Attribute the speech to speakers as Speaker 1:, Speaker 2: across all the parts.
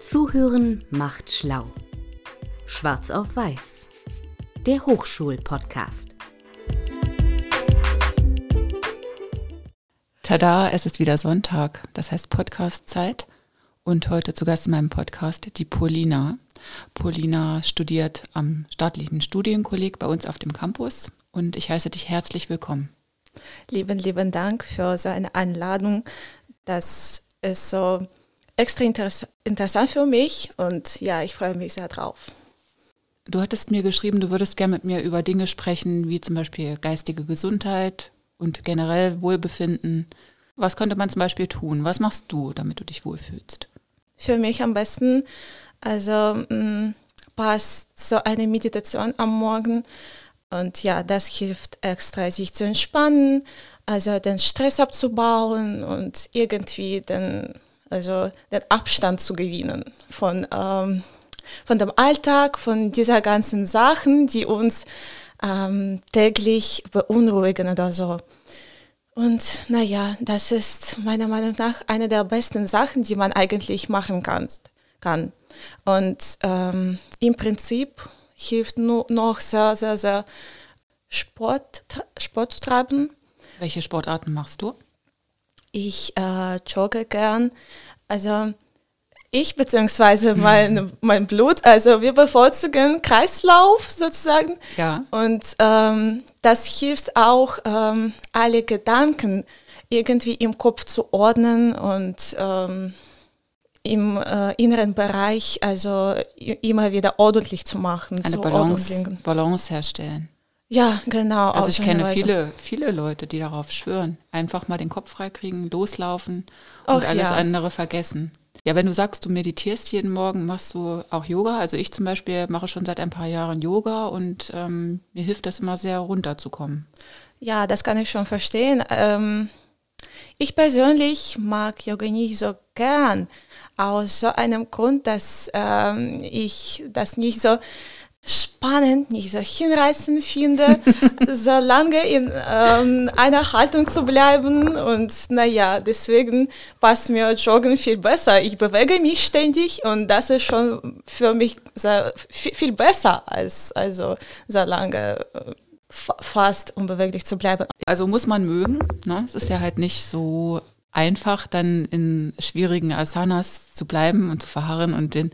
Speaker 1: Zuhören macht schlau. Schwarz auf Weiß. Der Hochschul-Podcast.
Speaker 2: Tada, es ist wieder Sonntag, das heißt Podcast-Zeit. Und heute zu Gast in meinem Podcast die Polina. Polina studiert am staatlichen Studienkolleg bei uns auf dem Campus und ich heiße dich herzlich willkommen.
Speaker 3: Lieben, lieben Dank für so eine Einladung. Das ist so extra interess interessant für mich und ja, ich freue mich sehr drauf.
Speaker 2: Du hattest mir geschrieben, du würdest gerne mit mir über Dinge sprechen, wie zum Beispiel geistige Gesundheit und generell Wohlbefinden. Was könnte man zum Beispiel tun? Was machst du, damit du dich wohlfühlst?
Speaker 3: Für mich am besten, also mh, mm, passt so eine Meditation am Morgen und ja, das hilft extra, sich zu entspannen, also den Stress abzubauen und irgendwie den, also den Abstand zu gewinnen von, ähm, von dem Alltag, von dieser ganzen Sachen, die uns ähm, täglich beunruhigen oder so. Und naja, das ist meiner Meinung nach eine der besten Sachen, die man eigentlich machen kann. kann. Und ähm, im Prinzip hilft nur noch sehr, sehr, sehr Sport, Sport zu treiben.
Speaker 2: Welche Sportarten machst du?
Speaker 3: Ich äh, jogge gern. Also ich beziehungsweise mein, mein Blut, also wir bevorzugen Kreislauf sozusagen.
Speaker 2: Ja.
Speaker 3: Und ähm, das hilft auch, ähm, alle Gedanken irgendwie im Kopf zu ordnen und ähm, im äh, inneren Bereich also immer wieder ordentlich zu machen.
Speaker 2: Eine Balance, Balance herstellen.
Speaker 3: Ja, genau.
Speaker 2: Also ich kenne viele, viele Leute, die darauf schwören. Einfach mal den Kopf freikriegen, loslaufen und Och, alles ja. andere vergessen. Ja, wenn du sagst, du meditierst jeden Morgen, machst du auch Yoga. Also ich zum Beispiel mache schon seit ein paar Jahren Yoga und ähm, mir hilft das immer sehr runterzukommen.
Speaker 3: Ja, das kann ich schon verstehen. Ähm, ich persönlich mag Yoga nicht so gern aus so einem Grund, dass ähm, ich das nicht so spannend, nicht so hinreißend finde, so lange in ähm, einer Haltung zu bleiben. Und naja, deswegen passt mir Joggen viel besser. Ich bewege mich ständig und das ist schon für mich sehr, viel, besser als also so lange fast unbeweglich zu bleiben.
Speaker 2: Also muss man mögen. Ne? Es ist ja halt nicht so einfach, dann in schwierigen Asanas zu bleiben und zu verharren und den,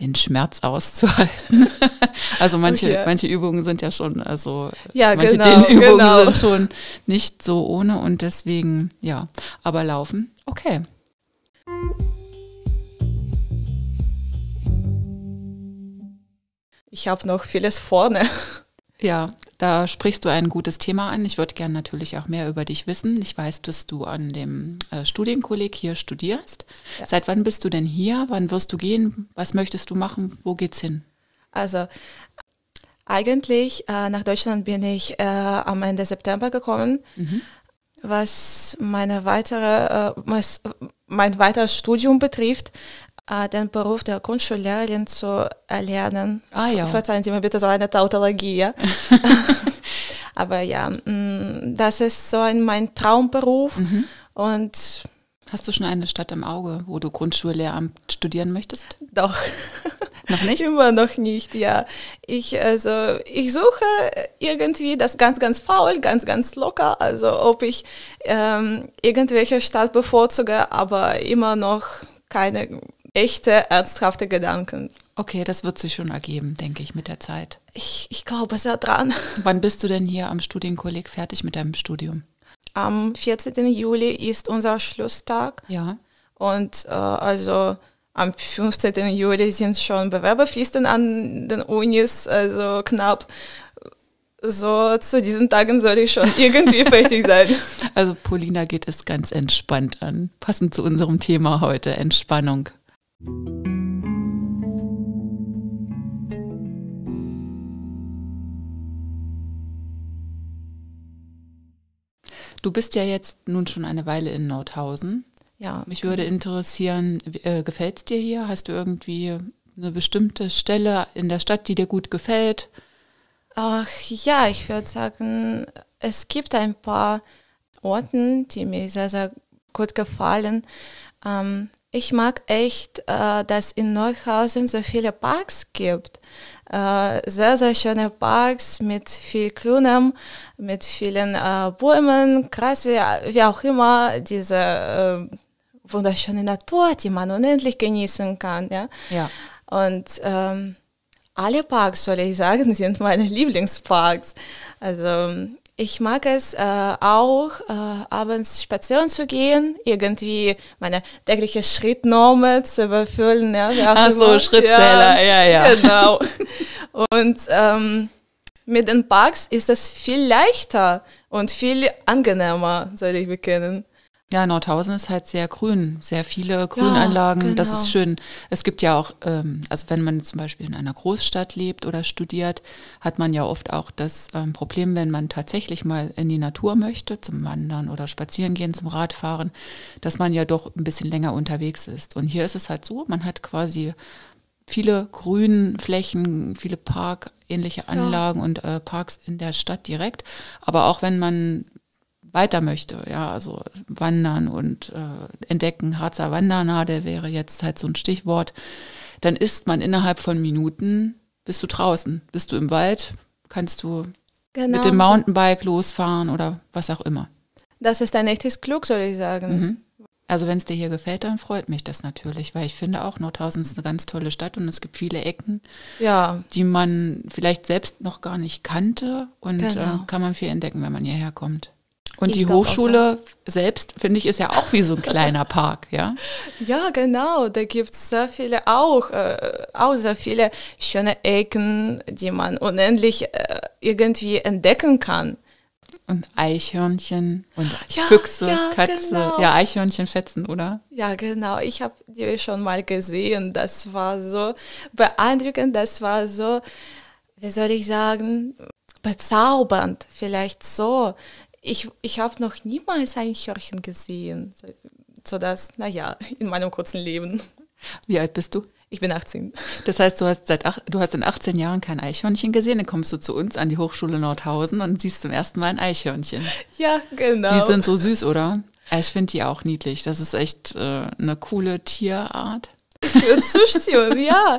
Speaker 2: den Schmerz auszuhalten. also manche, okay. manche Übungen sind ja schon, also
Speaker 3: ja,
Speaker 2: manche
Speaker 3: genau,
Speaker 2: Übungen
Speaker 3: genau.
Speaker 2: sind schon nicht so ohne und deswegen, ja, aber laufen, okay.
Speaker 3: Ich habe noch vieles vorne.
Speaker 2: Ja, da sprichst du ein gutes Thema an. Ich würde gerne natürlich auch mehr über dich wissen. Ich weiß, dass du an dem äh, Studienkolleg hier studierst. Ja. Seit wann bist du denn hier? Wann wirst du gehen? Was möchtest du machen? Wo geht's hin?
Speaker 3: Also eigentlich äh, nach Deutschland bin ich äh, am Ende September gekommen. Mhm. Was meine weitere, äh, was mein weiteres Studium betrifft, den Beruf der Grundschullehrerin zu erlernen.
Speaker 2: Ah, ja.
Speaker 3: Verzeihen Sie mir bitte so eine Tautologie. Aber ja, mm, das ist so ein, mein Traumberuf. Mhm. Und
Speaker 2: Hast du schon eine Stadt im Auge, wo du Grundschullehramt studieren möchtest?
Speaker 3: Doch.
Speaker 2: Noch nicht?
Speaker 3: Immer noch nicht, ja. Ich, also, ich suche irgendwie das ganz, ganz faul, ganz, ganz locker. Also ob ich ähm, irgendwelche Stadt bevorzuge, aber immer noch keine echte, ernsthafte Gedanken.
Speaker 2: Okay, das wird sich schon ergeben, denke ich, mit der Zeit.
Speaker 3: Ich, ich glaube sehr dran.
Speaker 2: Wann bist du denn hier am Studienkolleg fertig mit deinem Studium?
Speaker 3: Am 14. Juli ist unser Schlusstag.
Speaker 2: Ja.
Speaker 3: Und äh, also am 15. Juli sind schon Bewerberpflichten an den Unis, also knapp. So zu diesen Tagen soll ich schon irgendwie fertig sein.
Speaker 2: Also Polina geht es ganz entspannt an, passend zu unserem Thema heute, Entspannung. Du bist ja jetzt nun schon eine Weile in Nordhausen.
Speaker 3: Ja.
Speaker 2: Mich würde interessieren, äh, gefällt es dir hier? Hast du irgendwie eine bestimmte Stelle in der Stadt, die dir gut gefällt?
Speaker 3: Ach ja, ich würde sagen, es gibt ein paar Orte, die mir sehr, sehr gut gefallen. Ähm, ich mag echt, äh, dass in Nordhausen so viele Parks gibt. Äh, sehr, sehr schöne Parks mit viel Grünem, mit vielen äh, Bäumen, Kreis, wie, wie, auch immer, diese äh, wunderschöne Natur, die man unendlich genießen kann. Ja?
Speaker 2: ja.
Speaker 3: Und ähm, alle Parks, soll ich sagen, sind meine Lieblingsparks. Also ich mag es äh, auch, äh, abends spazieren zu gehen, irgendwie meine tägliche Schrittnorme zu überfüllen. Ja,
Speaker 2: Ach so, Schrittzähler, ja, ja.
Speaker 3: ja. Genau. Und ähm, mit den Parks ist es viel leichter und viel angenehmer, soll ich bekennen.
Speaker 2: Ja, Nordhausen ist halt sehr grün, sehr viele Grünanlagen. Ja, genau. Das ist schön. Es gibt ja auch, ähm, also wenn man zum Beispiel in einer Großstadt lebt oder studiert, hat man ja oft auch das ähm, Problem, wenn man tatsächlich mal in die Natur möchte, zum Wandern oder Spazieren gehen, zum Radfahren, dass man ja doch ein bisschen länger unterwegs ist. Und hier ist es halt so, man hat quasi viele Grünflächen, viele parkähnliche Anlagen ja. und äh, Parks in der Stadt direkt. Aber auch wenn man weiter möchte, ja, also wandern und äh, entdecken, Harzer Wandernadel wäre jetzt halt so ein Stichwort, dann ist man innerhalb von Minuten, bist du draußen, bist du im Wald, kannst du genau. mit dem Mountainbike losfahren oder was auch immer.
Speaker 3: Das ist ein echtes Glück, soll ich sagen. Mhm.
Speaker 2: Also wenn es dir hier gefällt, dann freut mich das natürlich, weil ich finde auch Nordhausen ist eine ganz tolle Stadt und es gibt viele Ecken,
Speaker 3: ja.
Speaker 2: die man vielleicht selbst noch gar nicht kannte und genau. äh, kann man viel entdecken, wenn man hierher kommt. Und ich die Hochschule so. selbst, finde ich, ist ja auch wie so ein kleiner Park, ja?
Speaker 3: Ja, genau. Da gibt es sehr viele auch, äh, auch sehr viele schöne Ecken, die man unendlich äh, irgendwie entdecken kann.
Speaker 2: Und Eichhörnchen und ja, Füchse, ja, Katze. Genau. Ja, Eichhörnchen schätzen, oder?
Speaker 3: Ja, genau. Ich habe die schon mal gesehen. Das war so beeindruckend. Das war so, wie soll ich sagen, bezaubernd. Vielleicht so ich, ich habe noch niemals ein Eichhörnchen gesehen, so dass, naja, in meinem kurzen Leben.
Speaker 2: Wie alt bist du?
Speaker 3: Ich bin 18.
Speaker 2: Das heißt, du hast, seit, du hast in 18 Jahren kein Eichhörnchen gesehen, dann kommst du zu uns an die Hochschule Nordhausen und siehst zum ersten Mal ein Eichhörnchen.
Speaker 3: Ja, genau.
Speaker 2: Die sind so süß, oder? Ich finde die auch niedlich. Das ist echt äh, eine coole Tierart.
Speaker 3: Ich würde zustimmen, ja.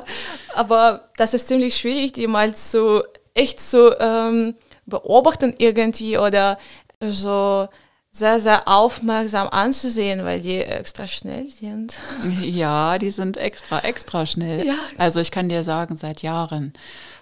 Speaker 3: Aber das ist ziemlich schwierig, die mal so echt so ähm, beobachten irgendwie oder so sehr, sehr aufmerksam anzusehen, weil die extra schnell sind.
Speaker 2: Ja, die sind extra, extra schnell. Ja. Also ich kann dir sagen, seit Jahren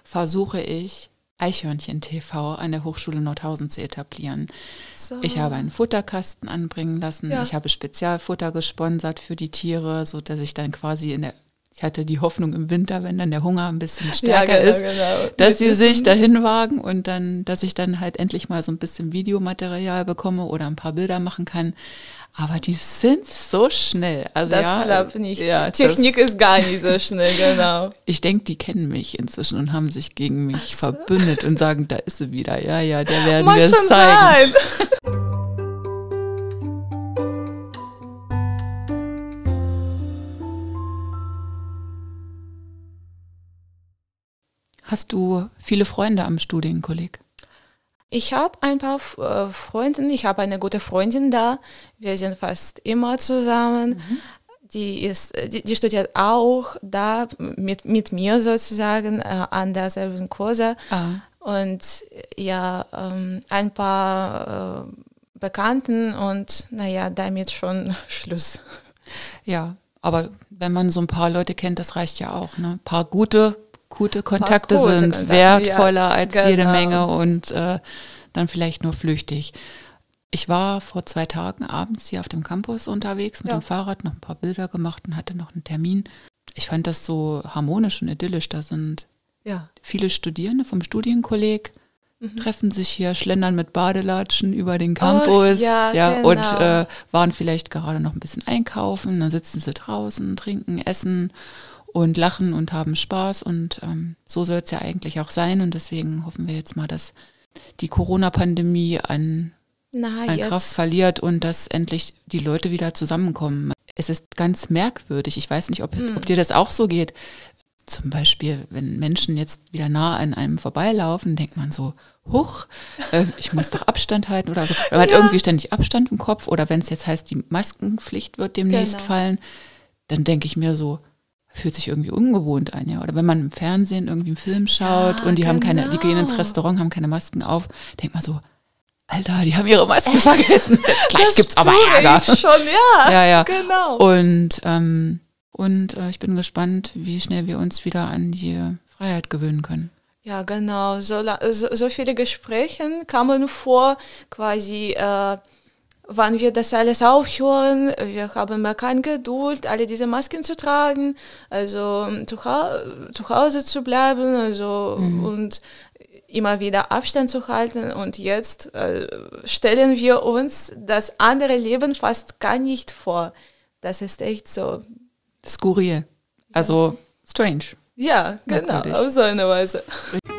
Speaker 2: versuche ich, Eichhörnchen TV an der Hochschule Nordhausen zu etablieren. So. Ich habe einen Futterkasten anbringen lassen. Ja. Ich habe Spezialfutter gesponsert für die Tiere, so dass ich dann quasi in der ich hatte die Hoffnung im Winter, wenn dann der Hunger ein bisschen stärker ja, genau, ist, genau. dass sie sich dahin wagen und dann, dass ich dann halt endlich mal so ein bisschen Videomaterial bekomme oder ein paar Bilder machen kann. Aber die sind so schnell. Also
Speaker 3: das
Speaker 2: ja,
Speaker 3: klappt nicht. Ja, Technik ist gar nicht so schnell, genau.
Speaker 2: Ich denke, die kennen mich inzwischen und haben sich gegen mich so. verbündet und sagen, da ist sie wieder. Ja, ja, der werden wir es zeigen. Sein. Hast du viele Freunde am Studienkolleg?
Speaker 3: Ich habe ein paar äh, Freunde, ich habe eine gute Freundin da. Wir sind fast immer zusammen. Mhm. Die, ist, die, die, studiert auch da mit, mit mir sozusagen äh, an derselben Kurse. Ah. Und ja, ähm, ein paar äh, Bekannten und naja, damit schon Schluss.
Speaker 2: Ja, aber wenn man so ein paar Leute kennt, das reicht ja auch. Ne? Ein paar gute gute Kontakte gute sind Kontakte, wertvoller ja, als genau. jede Menge und äh, dann vielleicht nur flüchtig. Ich war vor zwei Tagen abends hier auf dem Campus unterwegs mit ja. dem Fahrrad, noch ein paar Bilder gemacht und hatte noch einen Termin. Ich fand das so harmonisch und idyllisch. Da sind ja. viele Studierende vom Studienkolleg, mhm. treffen sich hier, schlendern mit Badelatschen über den Campus oh, ja, ja, genau. und äh, waren vielleicht gerade noch ein bisschen einkaufen. Dann sitzen sie draußen, trinken, essen und lachen und haben Spaß und ähm, so soll es ja eigentlich auch sein und deswegen hoffen wir jetzt mal, dass die Corona-Pandemie an, Na, an Kraft verliert und dass endlich die Leute wieder zusammenkommen. Es ist ganz merkwürdig, ich weiß nicht, ob, hm. ob dir das auch so geht. zum Beispiel, wenn Menschen jetzt wieder nah an einem vorbeilaufen, denkt man so, huch, äh, ich muss doch Abstand halten oder so. Man hat irgendwie ständig Abstand im Kopf oder wenn es jetzt heißt, die Maskenpflicht wird demnächst genau. fallen, dann denke ich mir so, fühlt sich irgendwie ungewohnt an, ja. Oder wenn man im Fernsehen irgendwie einen Film schaut ja, und die genau. haben keine, die gehen ins genau. Restaurant, haben keine Masken auf, denkt man so, Alter, die haben ihre Masken vergessen. Gleich das gibt's aber Ärger.
Speaker 3: Ich schon, ja.
Speaker 2: ja, ja.
Speaker 3: Genau.
Speaker 2: Und ähm, und äh, ich bin gespannt, wie schnell wir uns wieder an die Freiheit gewöhnen können.
Speaker 3: Ja, genau. So, so, so viele Gespräche kamen vor, quasi, äh, wann wir das alles aufhören. Wir haben mehr keine Geduld, alle diese Masken zu tragen, also zu, zu Hause zu bleiben, also mhm. und immer wieder Abstand zu halten. Und jetzt äh, stellen wir uns das andere Leben fast gar nicht vor. Das ist echt so
Speaker 2: skurril. Also strange.
Speaker 3: Ja, genau, auf so eine Weise.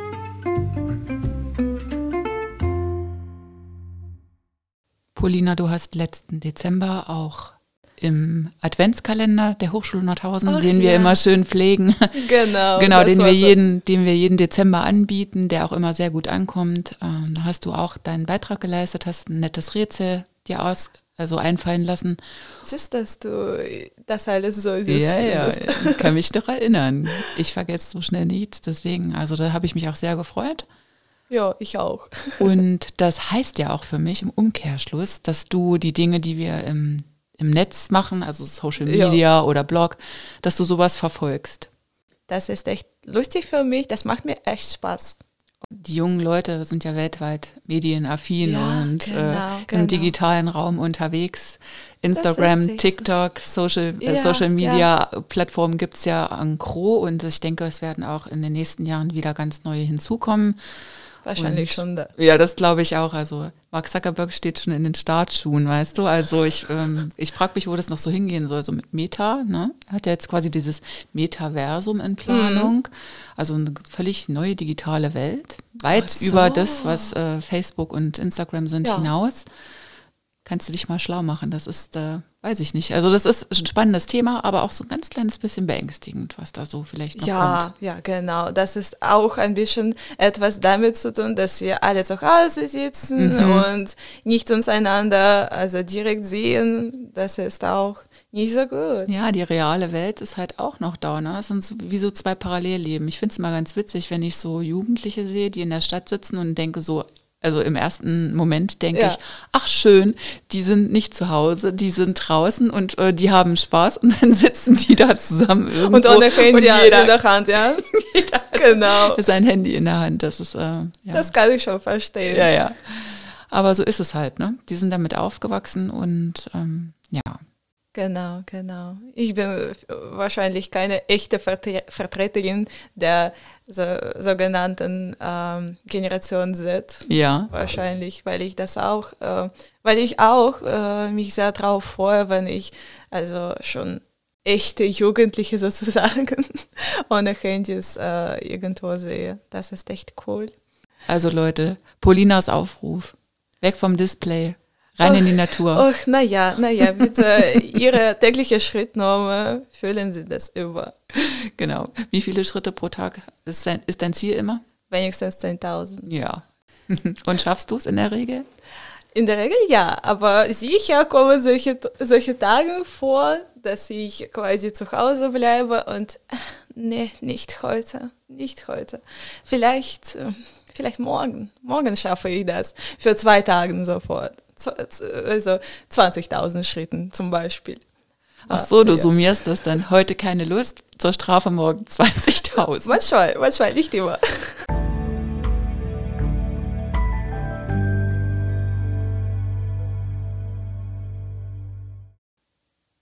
Speaker 2: Polina, du hast letzten Dezember auch im Adventskalender der Hochschule Nordhausen, Ach, den wir ja. immer schön pflegen.
Speaker 3: Genau.
Speaker 2: genau, den wir, jeden, den wir jeden Dezember anbieten, der auch immer sehr gut ankommt. Ähm, da hast du auch deinen Beitrag geleistet, hast ein nettes Rätsel dir aus, also einfallen lassen.
Speaker 3: Süß, dass du das alles so süß
Speaker 2: Ja, ja, ich kann mich doch erinnern. Ich vergesse so schnell nichts, deswegen, also da habe ich mich auch sehr gefreut.
Speaker 3: Ja, ich auch.
Speaker 2: Und das heißt ja auch für mich im Umkehrschluss, dass du die Dinge, die wir im, im Netz machen, also Social Media ja. oder Blog, dass du sowas verfolgst.
Speaker 3: Das ist echt lustig für mich, das macht mir echt Spaß
Speaker 2: die jungen Leute sind ja weltweit medienaffin ja, und genau, äh, im genau. digitalen Raum unterwegs. Instagram, TikTok, Social, äh, ja, äh, Social Media ja. Plattformen gibt es ja an Gro und ich denke, es werden auch in den nächsten Jahren wieder ganz neue hinzukommen.
Speaker 3: Wahrscheinlich und, schon da.
Speaker 2: Ja, das glaube ich auch. Also Mark Zuckerberg steht schon in den Startschuhen, weißt du. Also ich, ähm, ich frage mich, wo das noch so hingehen soll. So mit Meta, ne? Er hat ja jetzt quasi dieses Metaversum in Planung. Mhm. Also eine völlig neue digitale Welt. Weit so. über das, was äh, Facebook und Instagram sind, ja. hinaus kannst du dich mal schlau machen. Das ist, äh, weiß ich nicht. Also das ist ein spannendes Thema, aber auch so ein ganz kleines bisschen beängstigend, was da so vielleicht noch
Speaker 3: ja,
Speaker 2: kommt.
Speaker 3: Ja, genau. Das ist auch ein bisschen etwas damit zu tun, dass wir alle zu Hause sitzen mhm. und nicht uns einander also direkt sehen. Das ist auch nicht so gut.
Speaker 2: Ja, die reale Welt ist halt auch noch da. Ne? Das sind so, wie so zwei Parallelleben. Ich finde es mal ganz witzig, wenn ich so Jugendliche sehe, die in der Stadt sitzen und denke so, also im ersten Moment denke ja. ich, ach schön, die sind nicht zu Hause, die sind draußen und äh, die haben Spaß und dann sitzen die da zusammen irgendwo.
Speaker 3: Und ohne Handy und jeder, in der Hand, ja.
Speaker 2: jeder genau. Sein Handy in der Hand, das ist, äh, ja.
Speaker 3: Das kann ich schon verstehen.
Speaker 2: Ja, ja. Aber so ist es halt, ne? Die sind damit aufgewachsen und ähm, ja.
Speaker 3: Genau, genau. Ich bin wahrscheinlich keine echte Vertreterin der so, sogenannten ähm, Generation Z.
Speaker 2: Ja.
Speaker 3: Wahrscheinlich, weil ich das auch, äh, weil ich auch äh, mich sehr darauf freue, wenn ich also schon echte Jugendliche sozusagen ohne Handys äh, irgendwo sehe. Das ist echt cool.
Speaker 2: Also Leute, Paulinas Aufruf. Weg vom Display. Rein och, in die Natur.
Speaker 3: Ach, naja, naja, bitte Ihre tägliche Schrittnorm füllen Sie das über.
Speaker 2: Genau. Wie viele Schritte pro Tag ist dein, ist dein Ziel immer?
Speaker 3: Wenigstens 10.000.
Speaker 2: Ja. Und schaffst du es in der Regel?
Speaker 3: In der Regel ja, aber sicher kommen solche, solche Tage vor, dass ich quasi zu Hause bleibe und äh, nee, nicht heute, nicht heute. Vielleicht, äh, vielleicht morgen. Morgen schaffe ich das. Für zwei Tage sofort also 20.000 Schritten zum Beispiel.
Speaker 2: Ach so, du ja. summierst das dann. Heute keine Lust, zur Strafe morgen 20.000.
Speaker 3: manchmal, manchmal, nicht immer.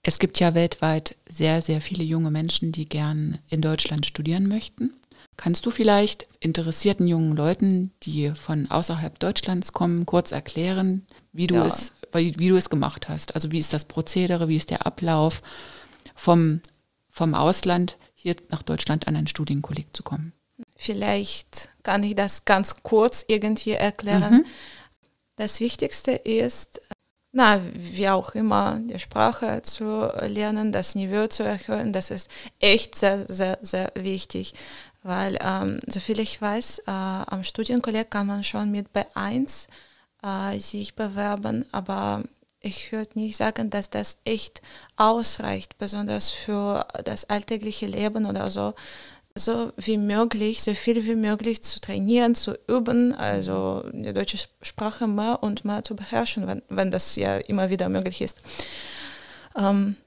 Speaker 2: Es gibt ja weltweit sehr, sehr viele junge Menschen, die gern in Deutschland studieren möchten. Kannst du vielleicht interessierten jungen Leuten, die von außerhalb Deutschlands kommen, kurz erklären, wie du, ja. es, wie du es gemacht hast? Also wie ist das Prozedere, wie ist der Ablauf vom, vom Ausland hier nach Deutschland an ein Studienkolleg zu kommen?
Speaker 3: Vielleicht kann ich das ganz kurz irgendwie erklären. Mhm. Das Wichtigste ist, na, wie auch immer, die Sprache zu lernen, das Niveau zu erhöhen, das ist echt sehr, sehr, sehr wichtig. Weil, ähm, soviel ich weiß, äh, am Studienkolleg kann man schon mit B1 äh, sich bewerben, aber ich würde nicht sagen, dass das echt ausreicht, besonders für das alltägliche Leben oder so so wie möglich, so viel wie möglich zu trainieren, zu üben, also die deutsche Sprache mehr und mehr zu beherrschen, wenn, wenn das ja immer wieder möglich ist. Ähm,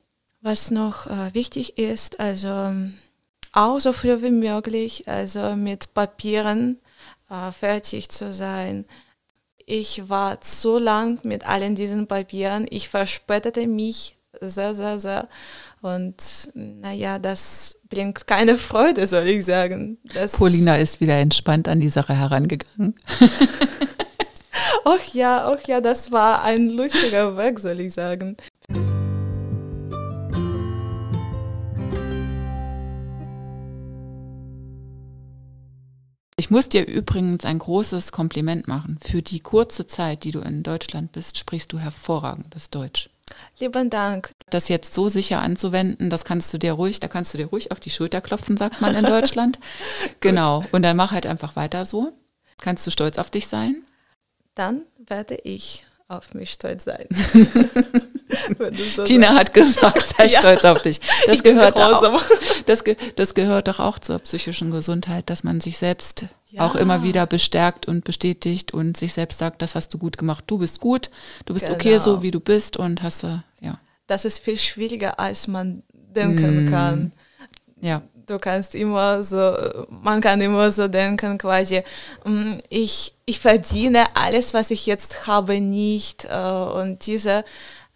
Speaker 3: was noch äh, wichtig ist, also auch so früh wie möglich, also mit Papieren äh, fertig zu sein. Ich war zu lang mit allen diesen Papieren, ich verspätete mich sehr, sehr, sehr. Und naja, das bringt keine Freude, soll ich sagen.
Speaker 2: Das Paulina ist wieder entspannt an die Sache herangegangen.
Speaker 3: ach ja, ach ja, das war ein lustiger Weg, soll ich sagen.
Speaker 2: Ich muss dir übrigens ein großes Kompliment machen. Für die kurze Zeit, die du in Deutschland bist, sprichst du hervorragendes Deutsch.
Speaker 3: Lieben Dank.
Speaker 2: Das jetzt so sicher anzuwenden, das kannst du dir ruhig, da kannst du dir ruhig auf die Schulter klopfen, sagt man in Deutschland. genau. Und dann mach halt einfach weiter so. Kannst du stolz auf dich sein?
Speaker 3: Dann werde ich auf mich stolz sein.
Speaker 2: so Tina sagst. hat gesagt, sei ja. stolz auf dich. Das gehört, auch, das, das, gehört doch auch zur psychischen Gesundheit, dass man sich selbst ja. auch immer wieder bestärkt und bestätigt und sich selbst sagt, das hast du gut gemacht, du bist gut, du bist genau. okay so, wie du bist und hast du, ja.
Speaker 3: Das ist viel schwieriger, als man denken mm. kann.
Speaker 2: Ja.
Speaker 3: Du kannst immer so, man kann immer so denken, quasi, mm, ich, ich verdiene alles, was ich jetzt habe, nicht. Äh, und diese,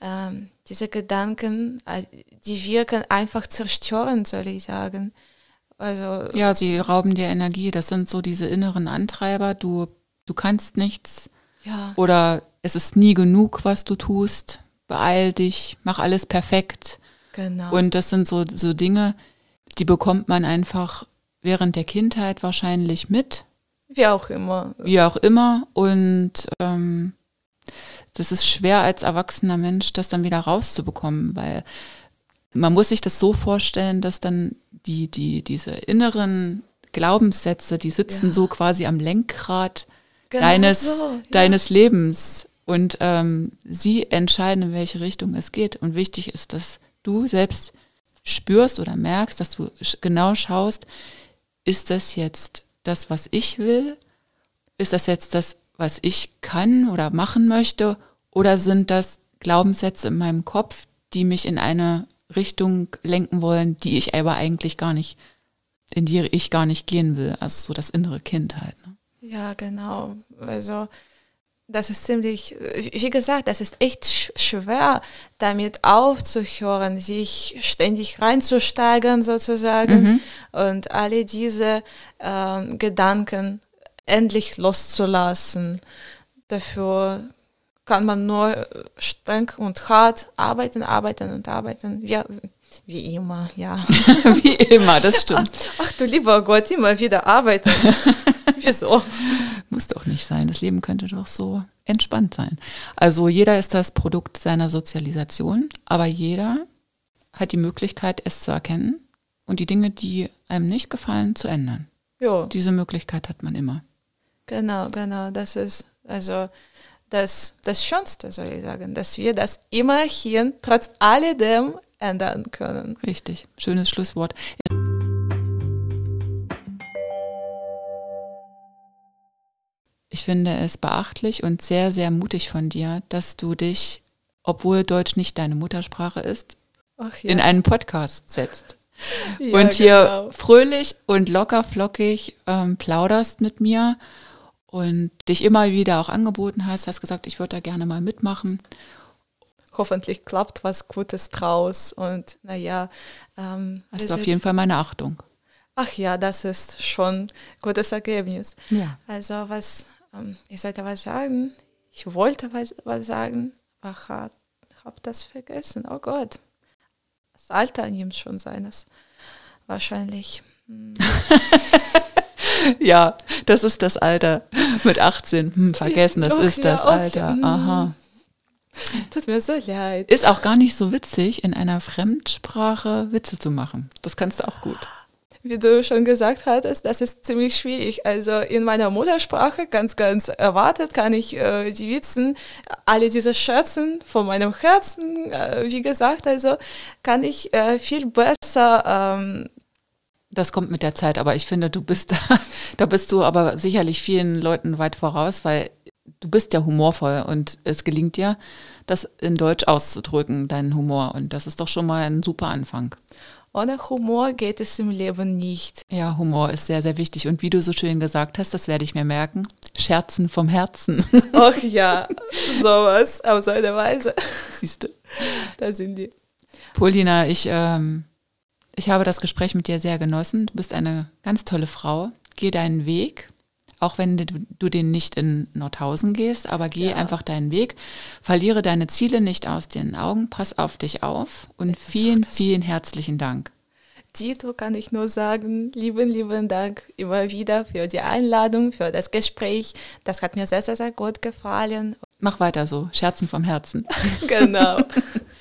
Speaker 3: ähm, diese Gedanken, äh, die wirken einfach zerstörend, soll ich sagen.
Speaker 2: Also ja, sie rauben dir Energie. Das sind so diese inneren Antreiber. Du, du kannst nichts.
Speaker 3: Ja.
Speaker 2: Oder es ist nie genug, was du tust. Beeil dich, mach alles perfekt.
Speaker 3: Genau.
Speaker 2: Und das sind so, so Dinge, die bekommt man einfach während der Kindheit wahrscheinlich mit.
Speaker 3: Wie auch immer.
Speaker 2: Wie auch immer. Und ähm, das ist schwer als erwachsener Mensch, das dann wieder rauszubekommen, weil man muss sich das so vorstellen, dass dann die, die, diese inneren Glaubenssätze, die sitzen ja. so quasi am Lenkrad genau deines, so, ja. deines Lebens. Und ähm, sie entscheiden, in welche Richtung es geht. Und wichtig ist, dass du selbst spürst oder merkst, dass du genau schaust, ist das jetzt das, was ich will? Ist das jetzt das, was ich kann oder machen möchte? Oder sind das Glaubenssätze in meinem Kopf, die mich in eine Richtung lenken wollen, die ich aber eigentlich gar nicht, in die ich gar nicht gehen will. Also so das innere Kind halt. Ne?
Speaker 3: Ja, genau. Also das ist ziemlich, wie gesagt, das ist echt schwer, damit aufzuhören, sich ständig reinzusteigern sozusagen mhm. und alle diese äh, Gedanken endlich loszulassen. Dafür kann man nur streng und hart arbeiten, arbeiten und arbeiten. Ja, wie immer, ja.
Speaker 2: wie immer, das stimmt.
Speaker 3: Ach, ach, du lieber Gott, immer wieder arbeiten. Wieso?
Speaker 2: Muss doch nicht sein. Das Leben könnte doch so entspannt sein. Also jeder ist das Produkt seiner Sozialisation, aber jeder hat die Möglichkeit, es zu erkennen und die Dinge, die einem nicht gefallen, zu ändern.
Speaker 3: Jo.
Speaker 2: Diese Möglichkeit hat man immer.
Speaker 3: Genau, genau. Das ist, also das, das Schönste, soll ich sagen, dass wir das immerhin trotz alledem ändern können.
Speaker 2: Richtig, schönes Schlusswort. Ich finde es beachtlich und sehr, sehr mutig von dir, dass du dich, obwohl Deutsch nicht deine Muttersprache ist, ja. in einen Podcast setzt. Ja, und hier genau. fröhlich und locker flockig ähm, plauderst mit mir und dich immer wieder auch angeboten hast, hast gesagt, ich würde da gerne mal mitmachen.
Speaker 3: Hoffentlich klappt was Gutes draus und naja. Ähm,
Speaker 2: hast du auf jeden Fall meine Achtung.
Speaker 3: Ach ja, das ist schon ein gutes Ergebnis.
Speaker 2: Ja.
Speaker 3: Also was, ähm, ich sollte was sagen, ich wollte was, was sagen, aber ich habe das vergessen. Oh Gott, das Alter nimmt schon seines, wahrscheinlich. Hm.
Speaker 2: ja, das ist das Alter mit 18. Hm, vergessen, das Ach, ist das ja, Alter. Hm. Aha.
Speaker 3: Tut mir so leid.
Speaker 2: Ist auch gar nicht so witzig, in einer Fremdsprache Witze zu machen. Das kannst du auch gut.
Speaker 3: Wie du schon gesagt hattest, das ist ziemlich schwierig. Also in meiner Muttersprache, ganz, ganz erwartet, kann ich äh, die Witzen, alle diese Schätzen von meinem Herzen, äh, wie gesagt, also kann ich äh, viel besser ähm,
Speaker 2: das kommt mit der Zeit, aber ich finde, du bist da, da bist du aber sicherlich vielen Leuten weit voraus, weil du bist ja humorvoll und es gelingt dir, das in Deutsch auszudrücken, deinen Humor. Und das ist doch schon mal ein super Anfang.
Speaker 3: Ohne Humor geht es im Leben nicht.
Speaker 2: Ja, Humor ist sehr, sehr wichtig. Und wie du so schön gesagt hast, das werde ich mir merken. Scherzen vom Herzen.
Speaker 3: Ach ja, sowas auf so eine Weise.
Speaker 2: Siehst du.
Speaker 3: Da sind die.
Speaker 2: Paulina, ich, ähm, ich habe das Gespräch mit dir sehr genossen. Du bist eine ganz tolle Frau. Geh deinen Weg auch wenn du, den nicht in Nordhausen gehst, aber geh ja. einfach deinen Weg, verliere deine Ziele nicht aus den Augen, pass auf dich auf und vielen, vielen herzlichen Dank.
Speaker 3: Dito kann ich nur sagen, lieben, lieben Dank immer wieder für die Einladung, für das Gespräch. Das hat mir sehr, sehr, sehr gut gefallen.
Speaker 2: Mach weiter so, Scherzen vom Herzen.
Speaker 3: genau.